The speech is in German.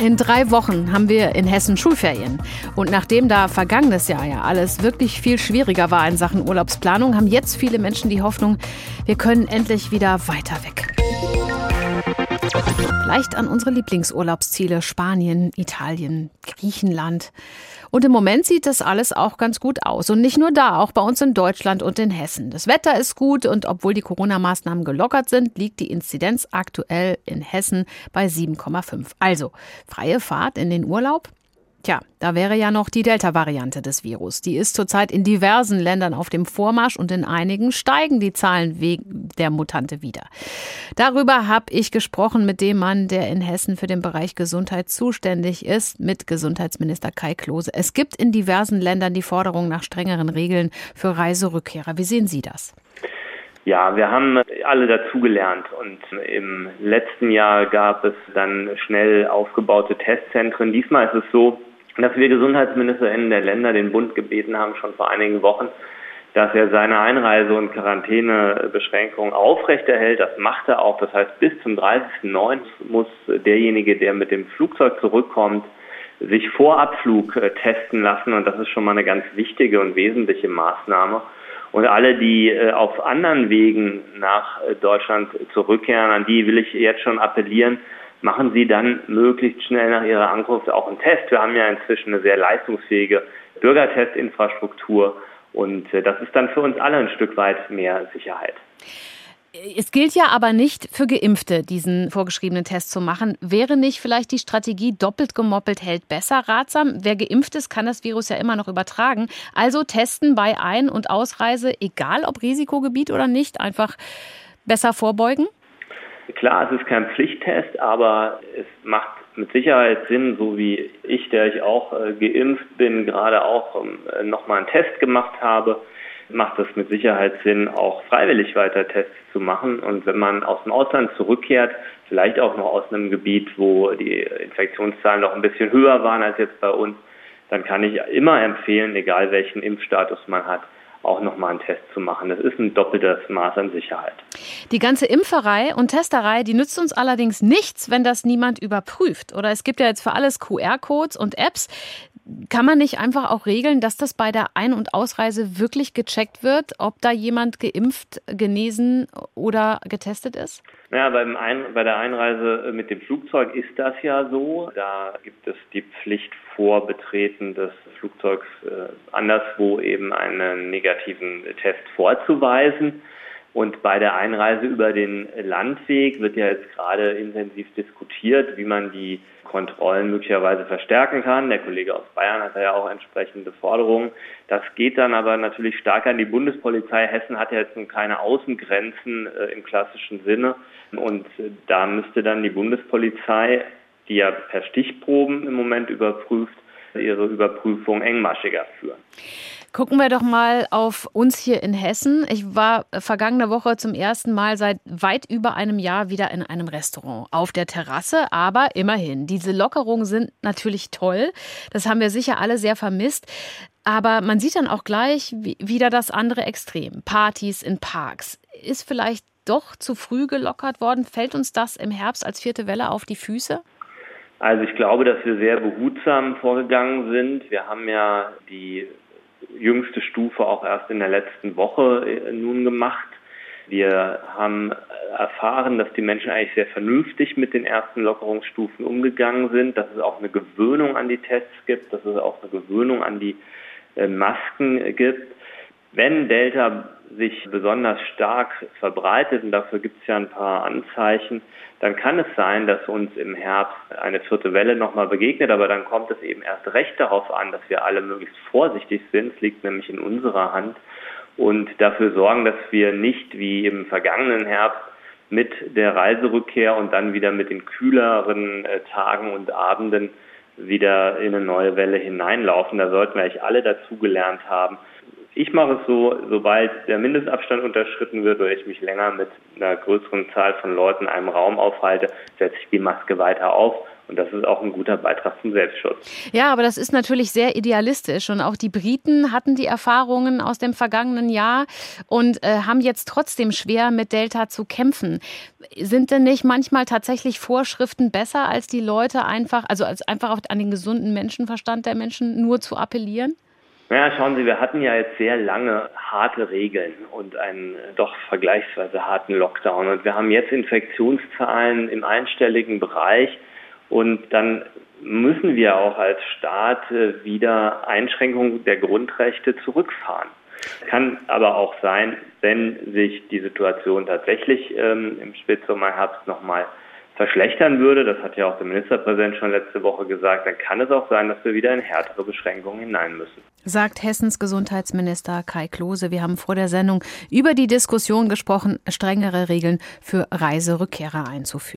In drei Wochen haben wir in Hessen Schulferien. Und nachdem da vergangenes Jahr ja alles wirklich viel schwieriger war in Sachen Urlaubsplanung, haben jetzt viele Menschen die Hoffnung, wir können endlich wieder weiter weg. Vielleicht an unsere Lieblingsurlaubsziele Spanien, Italien, Griechenland. Und im Moment sieht das alles auch ganz gut aus. Und nicht nur da, auch bei uns in Deutschland und in Hessen. Das Wetter ist gut und obwohl die Corona-Maßnahmen gelockert sind, liegt die Inzidenz aktuell in Hessen bei 7,5. Also freie Fahrt in den Urlaub Tja, da wäre ja noch die Delta-Variante des Virus. Die ist zurzeit in diversen Ländern auf dem Vormarsch und in einigen steigen die Zahlen wegen der Mutante wieder. Darüber habe ich gesprochen mit dem Mann, der in Hessen für den Bereich Gesundheit zuständig ist, mit Gesundheitsminister Kai Klose. Es gibt in diversen Ländern die Forderung nach strengeren Regeln für Reiserückkehrer. Wie sehen Sie das? Ja, wir haben alle dazugelernt und im letzten Jahr gab es dann schnell aufgebaute Testzentren. Diesmal ist es so, dass wir GesundheitsministerInnen der Länder den Bund gebeten haben, schon vor einigen Wochen, dass er seine Einreise- und Quarantänebeschränkungen aufrechterhält. Das macht er auch. Das heißt, bis zum 30.09. muss derjenige, der mit dem Flugzeug zurückkommt, sich vor Abflug äh, testen lassen. Und das ist schon mal eine ganz wichtige und wesentliche Maßnahme. Und alle, die äh, auf anderen Wegen nach äh, Deutschland zurückkehren, an die will ich jetzt schon appellieren, machen Sie dann möglichst schnell nach Ihrer Ankunft auch einen Test. Wir haben ja inzwischen eine sehr leistungsfähige Bürgertestinfrastruktur und äh, das ist dann für uns alle ein Stück weit mehr Sicherheit. Es gilt ja aber nicht für Geimpfte, diesen vorgeschriebenen Test zu machen. Wäre nicht vielleicht die Strategie doppelt gemoppelt hält besser ratsam? Wer geimpft ist, kann das Virus ja immer noch übertragen. Also testen bei Ein- und Ausreise, egal ob Risikogebiet oder nicht, einfach besser vorbeugen? Klar, es ist kein Pflichttest, aber es macht mit Sicherheit Sinn, so wie ich, der ich auch äh, geimpft bin, gerade auch ähm, nochmal einen Test gemacht habe, macht es mit Sicherheit Sinn, auch freiwillig weiter Tests zu machen. Und wenn man aus dem Ausland zurückkehrt, vielleicht auch noch aus einem Gebiet, wo die Infektionszahlen noch ein bisschen höher waren als jetzt bei uns, dann kann ich immer empfehlen, egal welchen Impfstatus man hat, auch nochmal einen Test zu machen. Das ist ein doppeltes Maß an Sicherheit. Die ganze Impferei und Testerei, die nützt uns allerdings nichts, wenn das niemand überprüft. Oder es gibt ja jetzt für alles QR-Codes und Apps. Kann man nicht einfach auch regeln, dass das bei der Ein- und Ausreise wirklich gecheckt wird, ob da jemand geimpft, genesen oder getestet ist? Ja, beim Ein bei der Einreise mit dem Flugzeug ist das ja so. Da gibt es die Pflicht vor Betreten des Flugzeugs äh, anderswo eben einen negativen Test vorzuweisen. Und bei der Einreise über den Landweg wird ja jetzt gerade intensiv diskutiert, wie man die Kontrollen möglicherweise verstärken kann. Der Kollege aus Bayern hat ja auch entsprechende Forderungen. Das geht dann aber natürlich stark an die Bundespolizei. Hessen hat ja jetzt nun keine Außengrenzen äh, im klassischen Sinne. Und äh, da müsste dann die Bundespolizei, die ja per Stichproben im Moment überprüft, ihre Überprüfung engmaschiger führen. Gucken wir doch mal auf uns hier in Hessen. Ich war vergangene Woche zum ersten Mal seit weit über einem Jahr wieder in einem Restaurant auf der Terrasse. Aber immerhin, diese Lockerungen sind natürlich toll. Das haben wir sicher alle sehr vermisst. Aber man sieht dann auch gleich wieder das andere Extrem. Partys in Parks. Ist vielleicht doch zu früh gelockert worden? Fällt uns das im Herbst als vierte Welle auf die Füße? Also ich glaube, dass wir sehr behutsam vorgegangen sind. Wir haben ja die jüngste Stufe auch erst in der letzten Woche äh, nun gemacht. Wir haben erfahren, dass die Menschen eigentlich sehr vernünftig mit den ersten Lockerungsstufen umgegangen sind, dass es auch eine Gewöhnung an die Tests gibt, dass es auch eine Gewöhnung an die äh, Masken gibt. Wenn Delta sich besonders stark verbreitet, und dafür gibt es ja ein paar Anzeichen, dann kann es sein, dass uns im Herbst eine vierte Welle nochmal begegnet, aber dann kommt es eben erst recht darauf an, dass wir alle möglichst vorsichtig sind. Es liegt nämlich in unserer Hand und dafür sorgen, dass wir nicht wie im vergangenen Herbst mit der Reiserückkehr und dann wieder mit den kühleren äh, Tagen und Abenden wieder in eine neue Welle hineinlaufen. Da sollten wir eigentlich alle dazugelernt haben, Ich mache es so, sobald der Mindestabstand unterschritten wird oder ich mich länger mit einer größeren Zahl von Leuten in einem Raum aufhalte, setze ich die Maske weiter auf und das ist auch ein guter Beitrag zum Selbstschutz. Ja, aber das ist natürlich sehr idealistisch. Und auch die Briten hatten die Erfahrungen aus dem vergangenen Jahr und äh, haben jetzt trotzdem schwer mit Delta zu kämpfen. Sind denn nicht manchmal tatsächlich Vorschriften besser, als die Leute einfach, also als einfach an den gesunden Menschenverstand der Menschen nur zu appellieren? Naja, schauen Sie, wir hatten ja jetzt sehr lange harte Regeln und einen doch vergleichsweise harten Lockdown. Und wir haben jetzt Infektionszahlen im einstelligen Bereich. Und dann müssen wir auch als Staat äh, wieder Einschränkungen der Grundrechte zurückfahren. Kann aber auch sein, wenn sich die Situation tatsächlich ähm, im Spätsommer, Herbst nochmal verschlechtern würde, das hat ja auch der Ministerpräsident schon letzte Woche gesagt, dann kann es auch sein, dass wir wieder in härtere Beschränkungen hinein müssen. Sagt Hessens Gesundheitsminister Kai Klose. Wir haben vor der Sendung über die Diskussion gesprochen, strengere Regeln für Reiserückkehrer einzuführen.